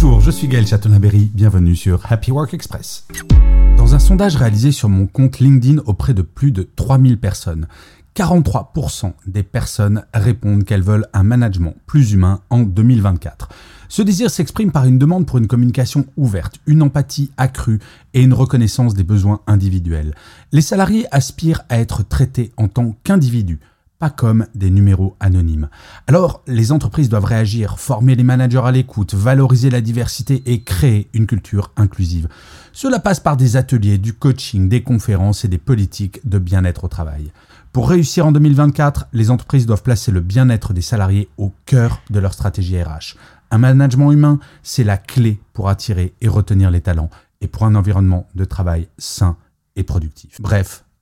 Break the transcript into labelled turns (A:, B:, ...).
A: Bonjour, je suis Gaël Chatonaberry, bienvenue sur Happy Work Express. Dans un sondage réalisé sur mon compte LinkedIn auprès de plus de 3000 personnes, 43% des personnes répondent qu'elles veulent un management plus humain en 2024. Ce désir s'exprime par une demande pour une communication ouverte, une empathie accrue et une reconnaissance des besoins individuels. Les salariés aspirent à être traités en tant qu'individus pas comme des numéros anonymes. Alors, les entreprises doivent réagir, former les managers à l'écoute, valoriser la diversité et créer une culture inclusive. Cela passe par des ateliers, du coaching, des conférences et des politiques de bien-être au travail. Pour réussir en 2024, les entreprises doivent placer le bien-être des salariés au cœur de leur stratégie RH. Un management humain, c'est la clé pour attirer et retenir les talents et pour un environnement de travail sain et productif. Bref,